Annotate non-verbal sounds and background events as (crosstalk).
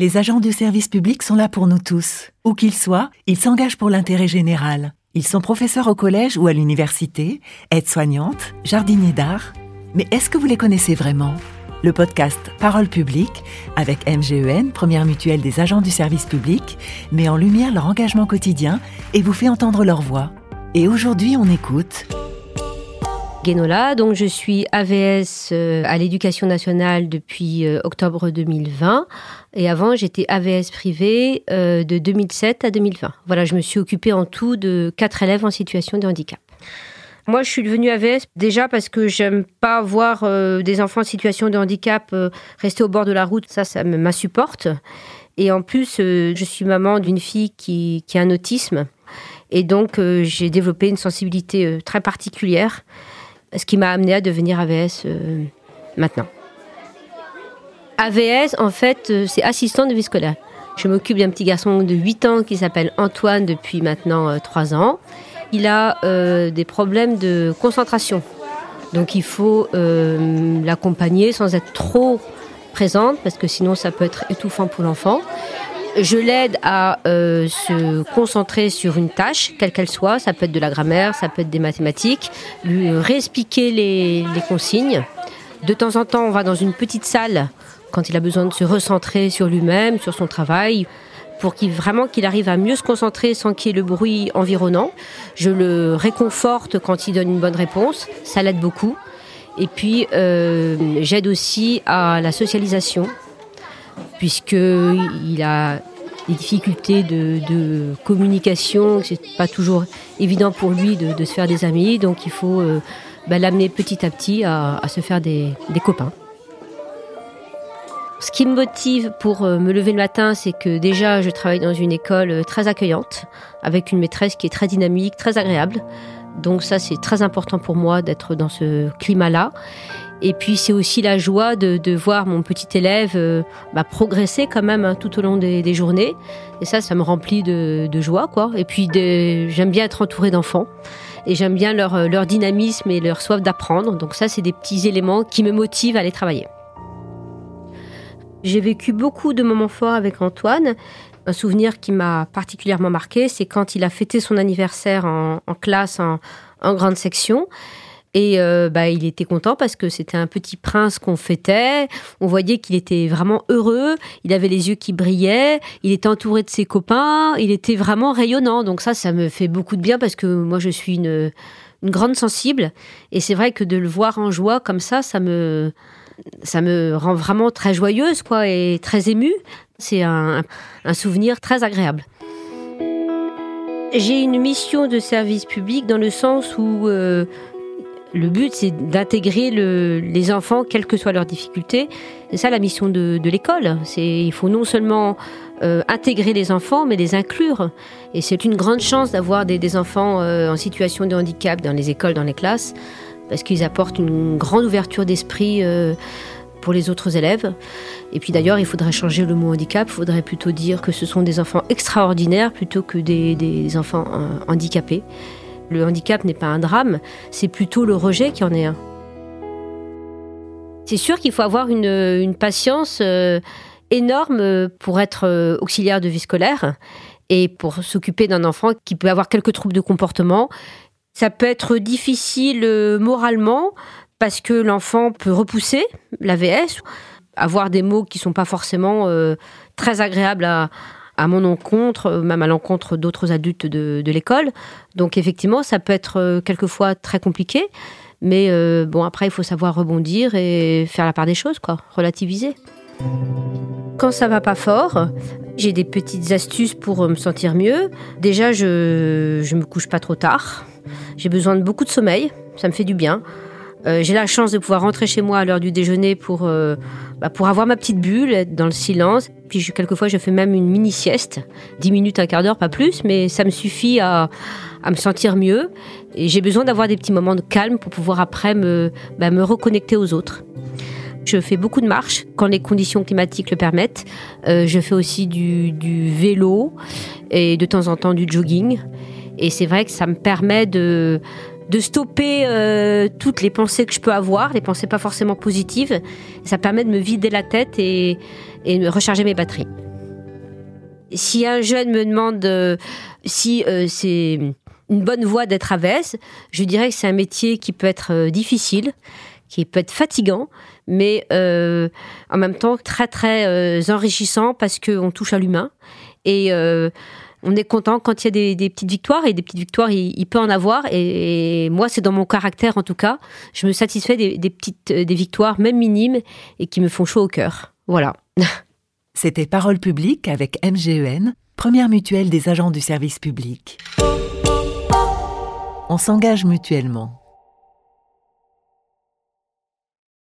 Les agents du service public sont là pour nous tous. Où qu'ils soient, ils s'engagent pour l'intérêt général. Ils sont professeurs au collège ou à l'université, aides-soignantes, jardiniers d'art. Mais est-ce que vous les connaissez vraiment? Le podcast Parole publique, avec MGEN, première mutuelle des agents du service public, met en lumière leur engagement quotidien et vous fait entendre leur voix. Et aujourd'hui, on écoute Guénola. Donc, je suis AVS euh, à l'éducation nationale depuis euh, octobre 2020. Et avant, j'étais AVS privé euh, de 2007 à 2020. Voilà, je me suis occupée en tout de quatre élèves en situation de handicap. Moi, je suis devenue AVS déjà parce que j'aime pas voir des enfants en situation de handicap rester au bord de la route. Ça, ça m'insupporte. Et en plus, je suis maman d'une fille qui, a un autisme. Et donc, j'ai développé une sensibilité très particulière ce qui m'a amené à devenir AVS euh, maintenant. AVS, en fait, euh, c'est assistant de vie scolaire. Je m'occupe d'un petit garçon de 8 ans qui s'appelle Antoine depuis maintenant 3 euh, ans. Il a des problèmes de concentration. Donc il faut l'accompagner sans être trop présente parce que sinon ça peut être étouffant pour l'enfant. Je l'aide à euh, se concentrer sur une tâche, quelle qu'elle soit. Ça peut être de la grammaire, ça peut être des mathématiques. Lui réexpliquer les, les consignes. De temps en temps, on va dans une petite salle quand il a besoin de se recentrer sur lui-même, sur son travail, pour qu'il vraiment qu'il arrive à mieux se concentrer sans qu'il y ait le bruit environnant. Je le réconforte quand il donne une bonne réponse, ça l'aide beaucoup. Et puis euh, j'aide aussi à la socialisation puisqu'il a des difficultés de, communication, c'est pas toujours évident pour lui de, se faire des amis, donc il faut euh, bah, l'amener petit à petit à, se faire des, copains. Ce qui me motive pour euh, me lever le matin, c'est que déjà je travaille dans une école euh, très accueillante, avec une maîtresse qui est très dynamique, très agréable. Donc ça, c'est très important pour moi d'être dans ce climat-là. Et puis c'est aussi la joie de, de, voir mon petit élève euh, bah, progresser quand même hein, tout au long des, journées. Et ça, ça me remplit de, de joie, quoi. Et puis j'aime bien être entourée d'enfants. Et j'aime bien leur, euh, leur dynamisme et leur soif d'apprendre. Donc ça, c'est des petits éléments qui me motivent à aller travailler. J'ai vécu beaucoup de moments forts avec Antoine. Un souvenir qui m'a particulièrement marqué, c'est quand il a fêté son anniversaire en, classe, en grande section. Et euh, bah, il était content parce que c'était un petit prince qu'on fêtait. On voyait qu'il était vraiment heureux. Il avait les yeux qui brillaient. Il était entouré de ses copains. Il était vraiment rayonnant. Donc ça, ça me fait beaucoup de bien parce que moi, je suis une, grande sensible. Et c'est vrai que de le voir en joie comme ça, ça me, ça me rend vraiment très joyeuse, quoi, et très émue. C'est un, un souvenir très agréable. J'ai une mission de service public dans le sens où euh, le but, c'est d'intégrer les enfants, quelles que soient leurs difficultés. C'est ça la mission de, l'école. Il faut non seulement euh, intégrer les enfants, mais les inclure. Et c'est une grande chance d'avoir des, enfants euh, en situation de handicap dans les écoles, dans les classes, parce qu'ils apportent une grande ouverture d'esprit. Euh, pour les autres élèves. Et puis d'ailleurs, il faudrait changer le mot handicap, il faudrait plutôt dire que ce sont des enfants extraordinaires plutôt que des enfants handicapés le handicap n'est pas un drame, c'est plutôt le rejet qui en est un. C'est sûr qu'il faut avoir une, patience euh, énorme pour être euh, auxiliaire de vie scolaire et pour s'occuper d'un enfant qui peut avoir quelques troubles de comportement. Ça peut être difficile euh, moralement parce que l'enfant peut repousser l'AVS, avoir des mots qui sont pas forcément très agréables à, à mon encontre, euh, même à l'encontre d'autres adultes de, l'école. Donc effectivement, ça peut être euh, quelquefois très compliqué. Mais euh, bon, après, il faut savoir rebondir et faire la part des choses, quoi, relativiser. Quand ça va pas fort, j'ai des petites astuces pour me sentir mieux. Déjà, je, je me couche pas trop tard. J'ai besoin de beaucoup de sommeil, ça me fait du bien. Euh, j'ai la chance de pouvoir rentrer chez moi à l'heure du déjeuner pour, euh, bah, pour avoir ma petite bulle, être dans le silence. Puis je, quelquefois, je fais même une mini sieste, 10 minutes, un quart d'heure, pas plus, mais ça me suffit à, à me sentir mieux. Et j'ai besoin d'avoir des petits moments de calme pour pouvoir après me, bah, me reconnecter aux autres. Je fais beaucoup de marches quand les conditions climatiques le permettent. Euh, je fais aussi du, du vélo et de temps en temps du jogging. Et c'est vrai que ça me permet de, de stopper euh, toutes les pensées que je peux avoir, les pensées pas forcément positives. Ça permet de me vider la tête et, de recharger mes batteries. Si un jeune me demande euh, si euh, c'est une bonne voie d'être AVS, je dirais que c'est un métier qui peut être difficile, qui peut être fatigant, mais en même temps très très enrichissant parce qu'on touche à l'humain et on est content quand il y a des, petites victoires et des petites victoires il, peut en avoir et, moi c'est dans mon caractère en tout cas je me satisfais des, petites victoires même minimes et qui me font chaud au cœur voilà (laughs) C'était Parole publique avec MGEN, première mutuelle des agents du service public. On s'engage mutuellement.